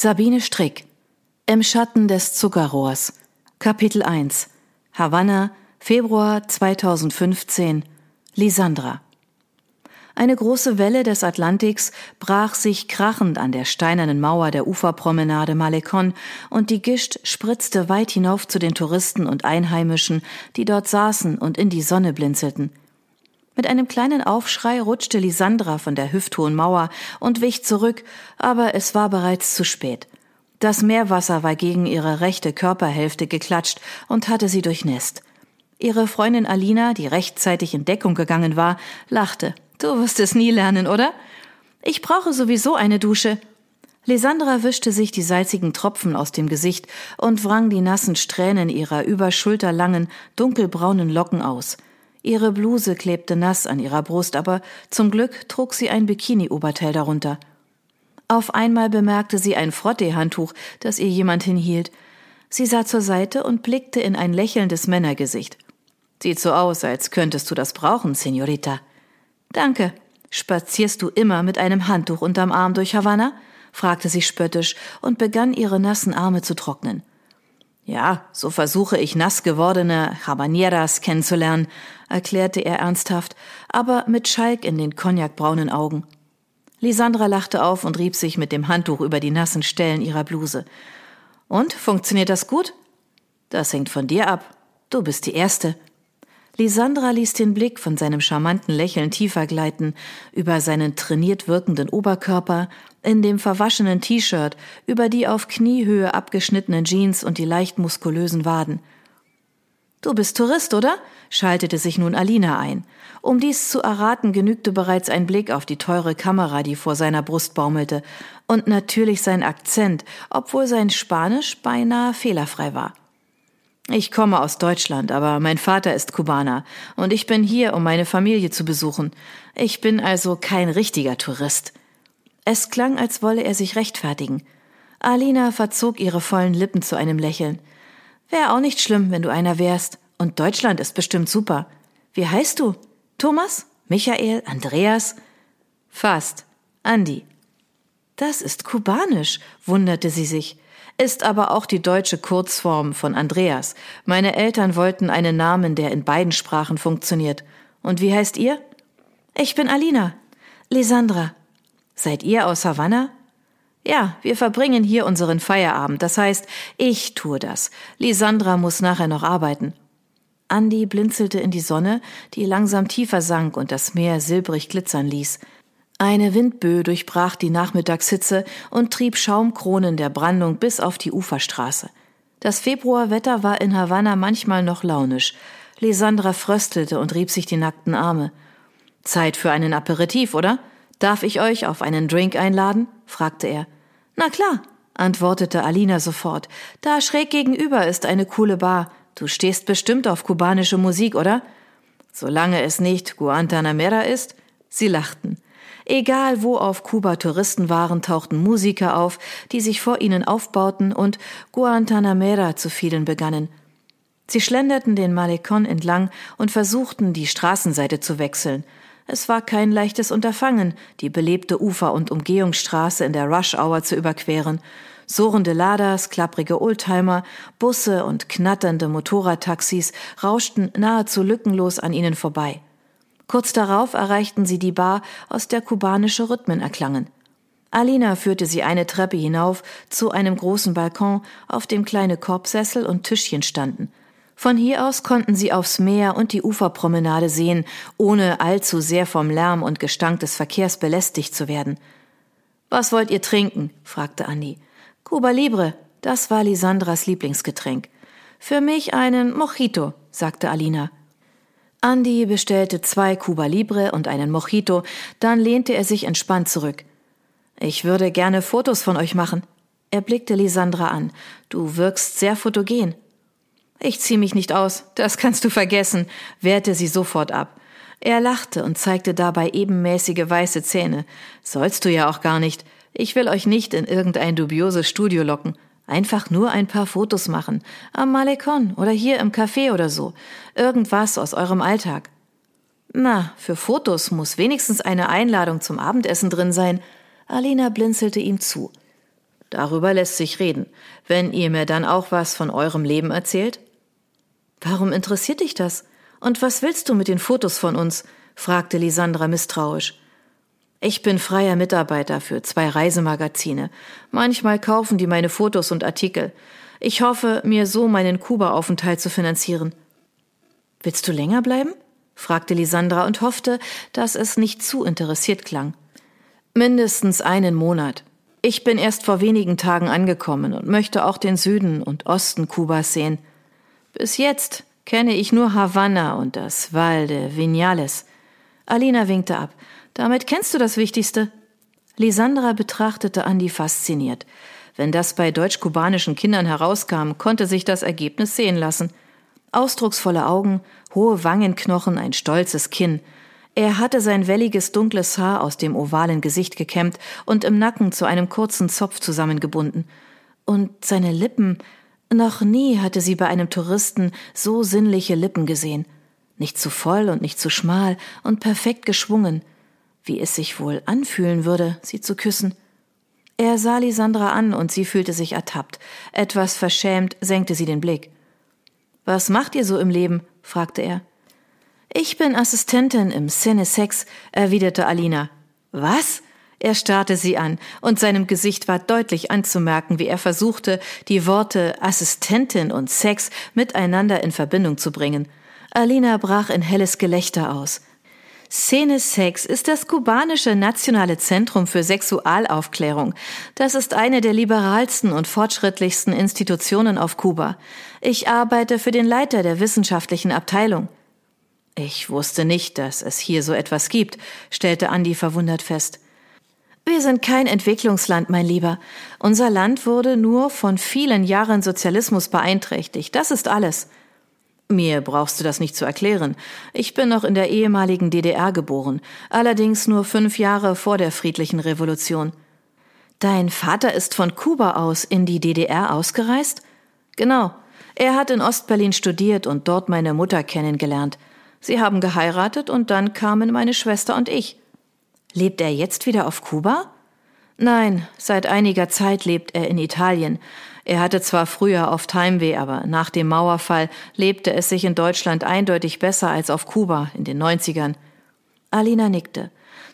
Sabine Strick Im Schatten des Zuckerrohrs Kapitel 1 Havanna Februar 2015 Lisandra Eine große Welle des Atlantiks brach sich krachend an der steinernen Mauer der Uferpromenade Malecon und die Gischt spritzte weit hinauf zu den Touristen und Einheimischen, die dort saßen und in die Sonne blinzelten. Mit einem kleinen Aufschrei rutschte Lisandra von der hüfthohen Mauer und wich zurück, aber es war bereits zu spät. Das Meerwasser war gegen ihre rechte Körperhälfte geklatscht und hatte sie durchnässt. Ihre Freundin Alina, die rechtzeitig in Deckung gegangen war, lachte. Du wirst es nie lernen, oder? Ich brauche sowieso eine Dusche. Lisandra wischte sich die salzigen Tropfen aus dem Gesicht und wrang die nassen Strähnen ihrer überschulterlangen, dunkelbraunen Locken aus. Ihre Bluse klebte nass an ihrer Brust, aber zum Glück trug sie ein Bikini-Oberteil darunter. Auf einmal bemerkte sie ein Frottee-Handtuch, das ihr jemand hinhielt. Sie sah zur Seite und blickte in ein lächelndes Männergesicht. Sieht so aus, als könntest du das brauchen, Senorita. Danke. Spazierst du immer mit einem Handtuch unterm Arm durch Havanna? fragte sie spöttisch und begann ihre nassen Arme zu trocknen. Ja, so versuche ich nass gewordene Habaneras kennenzulernen, erklärte er ernsthaft, aber mit Schalk in den cognacbraunen Augen. Lisandra lachte auf und rieb sich mit dem Handtuch über die nassen Stellen ihrer Bluse. Und, funktioniert das gut? Das hängt von dir ab. Du bist die Erste. Lisandra ließ den Blick von seinem charmanten Lächeln tiefer gleiten, über seinen trainiert wirkenden Oberkörper, in dem verwaschenen T-Shirt, über die auf Kniehöhe abgeschnittenen Jeans und die leicht muskulösen Waden. Du bist Tourist, oder? schaltete sich nun Alina ein. Um dies zu erraten, genügte bereits ein Blick auf die teure Kamera, die vor seiner Brust baumelte, und natürlich sein Akzent, obwohl sein Spanisch beinahe fehlerfrei war. Ich komme aus Deutschland, aber mein Vater ist Kubaner und ich bin hier, um meine Familie zu besuchen. Ich bin also kein richtiger Tourist. Es klang, als wolle er sich rechtfertigen. Alina verzog ihre vollen Lippen zu einem Lächeln. Wäre auch nicht schlimm, wenn du einer wärst. Und Deutschland ist bestimmt super. Wie heißt du? Thomas? Michael? Andreas? Fast. Andi. Das ist kubanisch, wunderte sie sich ist aber auch die deutsche Kurzform von Andreas. Meine Eltern wollten einen Namen, der in beiden Sprachen funktioniert. Und wie heißt ihr? Ich bin Alina. Lisandra. Seid ihr aus Havanna? Ja, wir verbringen hier unseren Feierabend. Das heißt, ich tue das. Lisandra muss nachher noch arbeiten. Andi blinzelte in die Sonne, die langsam tiefer sank und das Meer silbrig glitzern ließ. Eine Windböe durchbrach die Nachmittagshitze und trieb Schaumkronen der Brandung bis auf die Uferstraße. Das Februarwetter war in Havanna manchmal noch launisch. Lisandra fröstelte und rieb sich die nackten Arme. Zeit für einen Aperitif, oder? Darf ich euch auf einen Drink einladen? fragte er. Na klar, antwortete Alina sofort. Da schräg gegenüber ist eine coole Bar. Du stehst bestimmt auf kubanische Musik, oder? Solange es nicht Guantanamera ist? Sie lachten. Egal wo auf Kuba Touristen waren, tauchten Musiker auf, die sich vor ihnen aufbauten und Guantanamera zu fielen begannen. Sie schlenderten den Malecon entlang und versuchten, die Straßenseite zu wechseln. Es war kein leichtes Unterfangen, die belebte Ufer- und Umgehungsstraße in der Rush-Hour zu überqueren. Surrende Ladas, klapprige Oldtimer, Busse und knatternde Motorradtaxis rauschten nahezu lückenlos an ihnen vorbei. Kurz darauf erreichten sie die Bar, aus der kubanische Rhythmen erklangen. Alina führte sie eine Treppe hinauf zu einem großen Balkon, auf dem kleine Korbsessel und Tischchen standen. Von hier aus konnten sie aufs Meer und die Uferpromenade sehen, ohne allzu sehr vom Lärm und Gestank des Verkehrs belästigt zu werden. Was wollt ihr trinken? fragte Andi. Cuba Libre, das war Lisandras Lieblingsgetränk. Für mich einen Mojito, sagte Alina. Andy bestellte zwei Cuba Libre und einen Mojito, dann lehnte er sich entspannt zurück. Ich würde gerne Fotos von euch machen. Er blickte Lisandra an. Du wirkst sehr fotogen. Ich zieh mich nicht aus, das kannst du vergessen, wehrte sie sofort ab. Er lachte und zeigte dabei ebenmäßige weiße Zähne. Sollst du ja auch gar nicht. Ich will euch nicht in irgendein dubioses Studio locken. Einfach nur ein paar Fotos machen. Am Malekon oder hier im Café oder so. Irgendwas aus eurem Alltag. Na, für Fotos muss wenigstens eine Einladung zum Abendessen drin sein. Alina blinzelte ihm zu. Darüber lässt sich reden, wenn ihr mir dann auch was von eurem Leben erzählt. Warum interessiert dich das? Und was willst du mit den Fotos von uns? fragte Lisandra misstrauisch. Ich bin freier Mitarbeiter für zwei Reisemagazine. Manchmal kaufen die meine Fotos und Artikel. Ich hoffe, mir so meinen Kuba-Aufenthalt zu finanzieren. Willst du länger bleiben? fragte Lisandra und hoffte, dass es nicht zu interessiert klang. Mindestens einen Monat. Ich bin erst vor wenigen Tagen angekommen und möchte auch den Süden und Osten Kubas sehen. Bis jetzt kenne ich nur Havanna und das Val de Vinales. Alina winkte ab. Damit kennst du das Wichtigste. Lisandra betrachtete Andi fasziniert. Wenn das bei deutsch-kubanischen Kindern herauskam, konnte sich das Ergebnis sehen lassen. Ausdrucksvolle Augen, hohe Wangenknochen, ein stolzes Kinn. Er hatte sein welliges dunkles Haar aus dem ovalen Gesicht gekämmt und im Nacken zu einem kurzen Zopf zusammengebunden. Und seine Lippen, noch nie hatte sie bei einem Touristen so sinnliche Lippen gesehen. Nicht zu voll und nicht zu schmal und perfekt geschwungen wie es sich wohl anfühlen würde, sie zu küssen. Er sah Lisandra an und sie fühlte sich ertappt. Etwas verschämt senkte sie den Blick. Was macht ihr so im Leben? fragte er. Ich bin Assistentin im Sex, erwiderte Alina. Was? Er starrte sie an, und seinem Gesicht war deutlich anzumerken, wie er versuchte, die Worte Assistentin und Sex miteinander in Verbindung zu bringen. Alina brach in helles Gelächter aus. Szene Sex ist das kubanische nationale Zentrum für Sexualaufklärung. Das ist eine der liberalsten und fortschrittlichsten Institutionen auf Kuba. Ich arbeite für den Leiter der wissenschaftlichen Abteilung. Ich wusste nicht, dass es hier so etwas gibt, stellte Andi verwundert fest. Wir sind kein Entwicklungsland, mein Lieber. Unser Land wurde nur von vielen Jahren Sozialismus beeinträchtigt. Das ist alles. Mir brauchst du das nicht zu erklären. Ich bin noch in der ehemaligen DDR geboren, allerdings nur fünf Jahre vor der friedlichen Revolution. Dein Vater ist von Kuba aus in die DDR ausgereist? Genau. Er hat in Ostberlin studiert und dort meine Mutter kennengelernt. Sie haben geheiratet und dann kamen meine Schwester und ich. Lebt er jetzt wieder auf Kuba? Nein, seit einiger Zeit lebt er in Italien. Er hatte zwar früher oft Heimweh, aber nach dem Mauerfall lebte es sich in Deutschland eindeutig besser als auf Kuba in den 90ern. Alina nickte.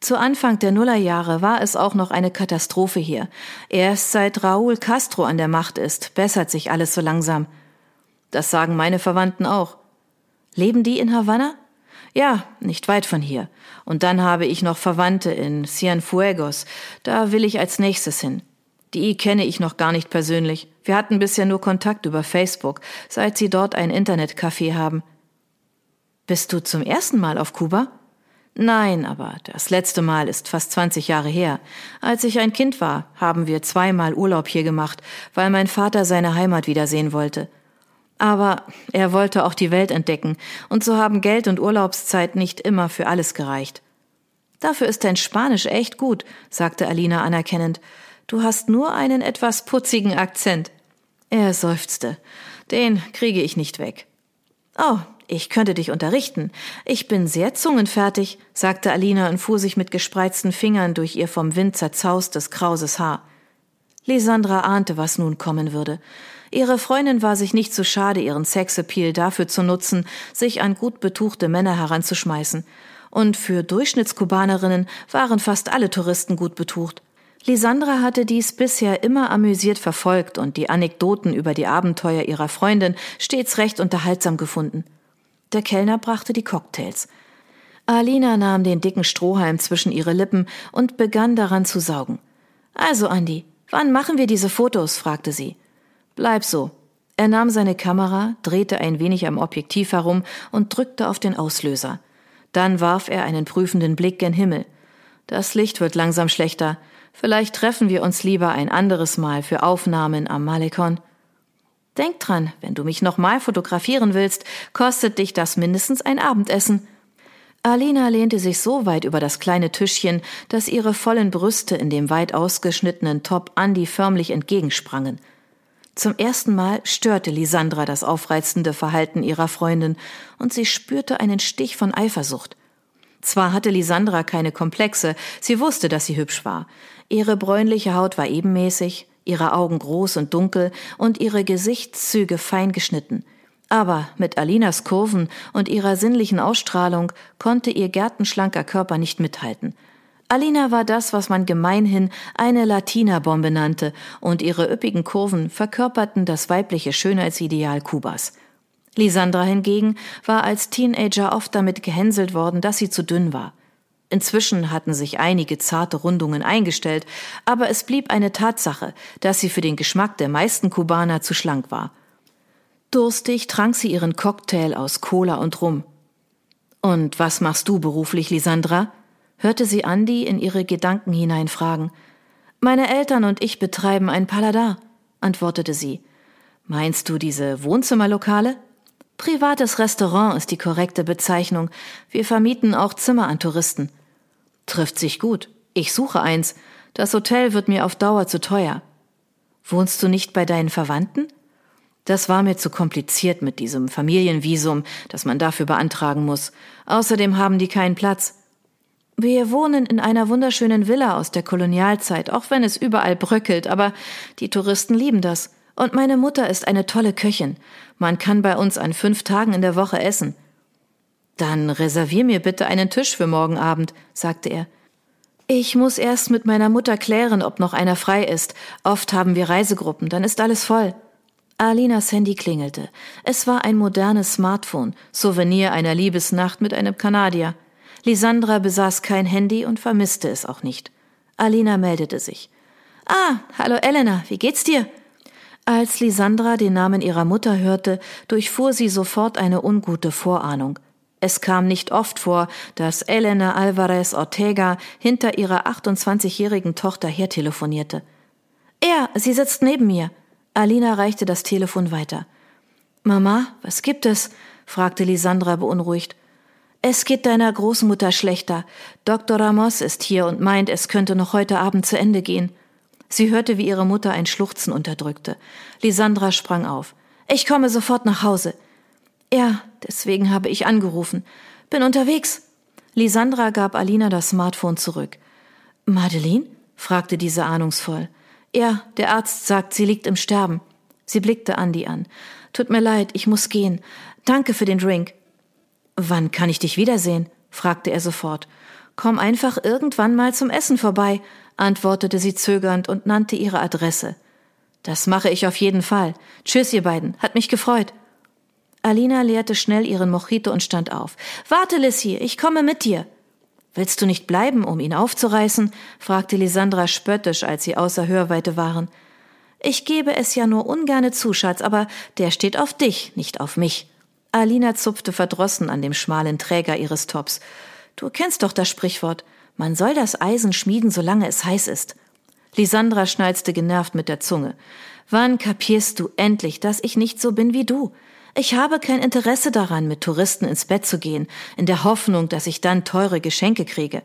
Zu Anfang der Nullerjahre war es auch noch eine Katastrophe hier. Erst seit Raúl Castro an der Macht ist, bessert sich alles so langsam. Das sagen meine Verwandten auch. Leben die in Havanna? Ja, nicht weit von hier. Und dann habe ich noch Verwandte in Cienfuegos. Da will ich als nächstes hin. Die kenne ich noch gar nicht persönlich. Wir hatten bisher nur Kontakt über Facebook, seit sie dort ein Internetcafé haben. Bist du zum ersten Mal auf Kuba? Nein, aber das letzte Mal ist fast 20 Jahre her. Als ich ein Kind war, haben wir zweimal Urlaub hier gemacht, weil mein Vater seine Heimat wiedersehen wollte. Aber er wollte auch die Welt entdecken, und so haben Geld und Urlaubszeit nicht immer für alles gereicht. Dafür ist dein Spanisch echt gut, sagte Alina anerkennend. Du hast nur einen etwas putzigen Akzent. Er seufzte. Den kriege ich nicht weg. Oh, ich könnte dich unterrichten. Ich bin sehr zungenfertig, sagte Alina und fuhr sich mit gespreizten Fingern durch ihr vom Wind zerzaustes, krauses Haar. Lisandra ahnte, was nun kommen würde. Ihre Freundin war sich nicht zu so schade, ihren Sexappeal dafür zu nutzen, sich an gut betuchte Männer heranzuschmeißen. Und für Durchschnittskubanerinnen waren fast alle Touristen gut betucht. Lisandra hatte dies bisher immer amüsiert verfolgt und die Anekdoten über die Abenteuer ihrer Freundin stets recht unterhaltsam gefunden. Der Kellner brachte die Cocktails. Alina nahm den dicken Strohhalm zwischen ihre Lippen und begann daran zu saugen. Also, Andi, wann machen wir diese Fotos? fragte sie. Bleib so. Er nahm seine Kamera, drehte ein wenig am Objektiv herum und drückte auf den Auslöser. Dann warf er einen prüfenden Blick gen Himmel. Das Licht wird langsam schlechter. Vielleicht treffen wir uns lieber ein anderes Mal für Aufnahmen am Malekon. Denk dran, wenn du mich nochmal fotografieren willst, kostet dich das mindestens ein Abendessen. Alina lehnte sich so weit über das kleine Tischchen, dass ihre vollen Brüste in dem weit ausgeschnittenen Top Andy förmlich entgegensprangen. Zum ersten Mal störte Lisandra das aufreizende Verhalten ihrer Freundin, und sie spürte einen Stich von Eifersucht. Zwar hatte Lisandra keine Komplexe, sie wusste, dass sie hübsch war. Ihre bräunliche Haut war ebenmäßig, ihre Augen groß und dunkel und ihre Gesichtszüge fein geschnitten. Aber mit Alinas Kurven und ihrer sinnlichen Ausstrahlung konnte ihr gärtenschlanker Körper nicht mithalten. Alina war das, was man gemeinhin eine Latina-Bombe nannte, und ihre üppigen Kurven verkörperten das weibliche Schönheitsideal Kubas. Lisandra hingegen war als Teenager oft damit gehänselt worden, dass sie zu dünn war. Inzwischen hatten sich einige zarte Rundungen eingestellt, aber es blieb eine Tatsache, dass sie für den Geschmack der meisten Kubaner zu schlank war. Durstig trank sie ihren Cocktail aus Cola und Rum. Und was machst du beruflich, Lisandra? hörte sie Andi in ihre Gedanken hineinfragen. Meine Eltern und ich betreiben ein Paladar, antwortete sie. Meinst du diese Wohnzimmerlokale? Privates Restaurant ist die korrekte Bezeichnung. Wir vermieten auch Zimmer an Touristen. Trifft sich gut. Ich suche eins. Das Hotel wird mir auf Dauer zu teuer. Wohnst du nicht bei deinen Verwandten? Das war mir zu kompliziert mit diesem Familienvisum, das man dafür beantragen muss. Außerdem haben die keinen Platz. Wir wohnen in einer wunderschönen Villa aus der Kolonialzeit, auch wenn es überall bröckelt, aber die Touristen lieben das. Und meine Mutter ist eine tolle Köchin. Man kann bei uns an fünf Tagen in der Woche essen. Dann reservier mir bitte einen Tisch für morgen Abend, sagte er. Ich muss erst mit meiner Mutter klären, ob noch einer frei ist. Oft haben wir Reisegruppen, dann ist alles voll. Alinas Handy klingelte. Es war ein modernes Smartphone, Souvenir einer Liebesnacht mit einem Kanadier. Lisandra besaß kein Handy und vermisste es auch nicht. Alina meldete sich. Ah, hallo Elena, wie geht's dir? Als Lisandra den Namen ihrer Mutter hörte, durchfuhr sie sofort eine ungute Vorahnung. Es kam nicht oft vor, dass Elena Alvarez Ortega hinter ihrer 28-jährigen Tochter hertelefonierte. Er, sie sitzt neben mir. Alina reichte das Telefon weiter. Mama, was gibt es? fragte Lisandra beunruhigt. Es geht deiner Großmutter schlechter. Dr. Ramos ist hier und meint, es könnte noch heute Abend zu Ende gehen. Sie hörte, wie ihre Mutter ein Schluchzen unterdrückte. Lisandra sprang auf. Ich komme sofort nach Hause. Ja, deswegen habe ich angerufen. Bin unterwegs. Lisandra gab Alina das Smartphone zurück. Madeline? fragte diese ahnungsvoll. Ja, der Arzt sagt, sie liegt im Sterben. Sie blickte Andi an. Tut mir leid, ich muss gehen. Danke für den Drink. Wann kann ich dich wiedersehen? fragte er sofort. Komm einfach irgendwann mal zum Essen vorbei, antwortete sie zögernd und nannte ihre Adresse. Das mache ich auf jeden Fall. Tschüss, ihr beiden. Hat mich gefreut. Alina leerte schnell ihren Mojito und stand auf. Warte, Lissy, ich komme mit dir. Willst du nicht bleiben, um ihn aufzureißen? fragte Lisandra spöttisch, als sie außer Hörweite waren. Ich gebe es ja nur ungerne zu, Schatz, aber der steht auf dich, nicht auf mich. Alina zupfte verdrossen an dem schmalen Träger ihres Tops. Du kennst doch das Sprichwort. Man soll das Eisen schmieden, solange es heiß ist. Lisandra schnalzte genervt mit der Zunge. Wann kapierst du endlich, dass ich nicht so bin wie du? Ich habe kein Interesse daran, mit Touristen ins Bett zu gehen, in der Hoffnung, dass ich dann teure Geschenke kriege.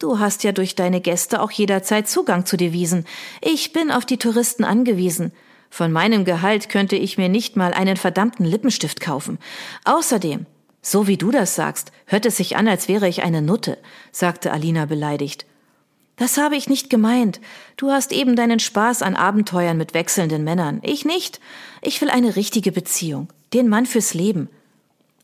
Du hast ja durch deine Gäste auch jederzeit Zugang zu Devisen. Ich bin auf die Touristen angewiesen. Von meinem Gehalt könnte ich mir nicht mal einen verdammten Lippenstift kaufen. Außerdem, so wie du das sagst, hört es sich an, als wäre ich eine Nutte, sagte Alina beleidigt. Das habe ich nicht gemeint. Du hast eben deinen Spaß an Abenteuern mit wechselnden Männern. Ich nicht. Ich will eine richtige Beziehung. Den Mann fürs Leben.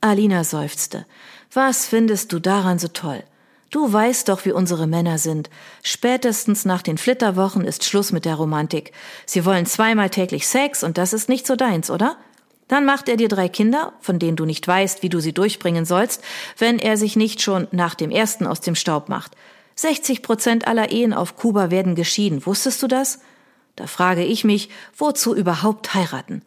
Alina seufzte. Was findest du daran so toll? Du weißt doch, wie unsere Männer sind. Spätestens nach den Flitterwochen ist Schluss mit der Romantik. Sie wollen zweimal täglich Sex und das ist nicht so deins, oder? Dann macht er dir drei Kinder, von denen du nicht weißt, wie du sie durchbringen sollst, wenn er sich nicht schon nach dem ersten aus dem Staub macht. 60 Prozent aller Ehen auf Kuba werden geschieden. Wusstest du das? Da frage ich mich, wozu überhaupt heiraten?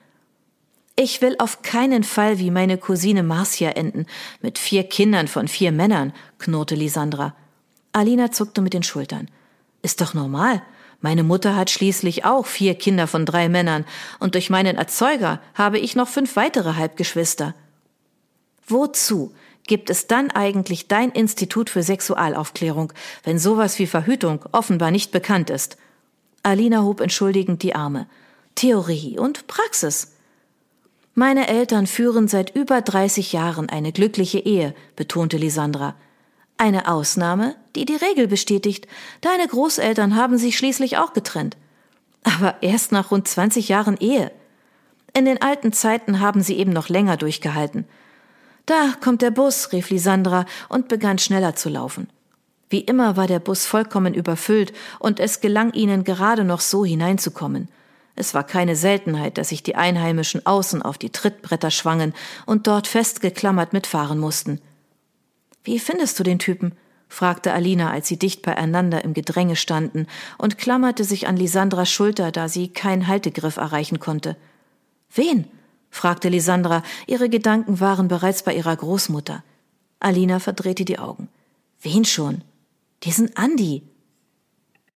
Ich will auf keinen Fall wie meine Cousine Marcia enden, mit vier Kindern von vier Männern, knurrte Lisandra. Alina zuckte mit den Schultern. Ist doch normal. Meine Mutter hat schließlich auch vier Kinder von drei Männern, und durch meinen Erzeuger habe ich noch fünf weitere Halbgeschwister. Wozu gibt es dann eigentlich dein Institut für Sexualaufklärung, wenn sowas wie Verhütung offenbar nicht bekannt ist? Alina hob entschuldigend die Arme. Theorie und Praxis. Meine Eltern führen seit über 30 Jahren eine glückliche Ehe, betonte Lisandra. Eine Ausnahme, die die Regel bestätigt. Deine Großeltern haben sich schließlich auch getrennt. Aber erst nach rund 20 Jahren Ehe. In den alten Zeiten haben sie eben noch länger durchgehalten. Da kommt der Bus, rief Lisandra und begann schneller zu laufen. Wie immer war der Bus vollkommen überfüllt und es gelang ihnen gerade noch so hineinzukommen. Es war keine Seltenheit, dass sich die Einheimischen außen auf die Trittbretter schwangen und dort festgeklammert mitfahren mussten. Wie findest du den Typen? fragte Alina, als sie dicht beieinander im Gedränge standen und klammerte sich an Lisandras Schulter, da sie keinen Haltegriff erreichen konnte. Wen? Fragte Lisandra, ihre Gedanken waren bereits bei ihrer Großmutter. Alina verdrehte die Augen. Wen schon? Diesen Andi.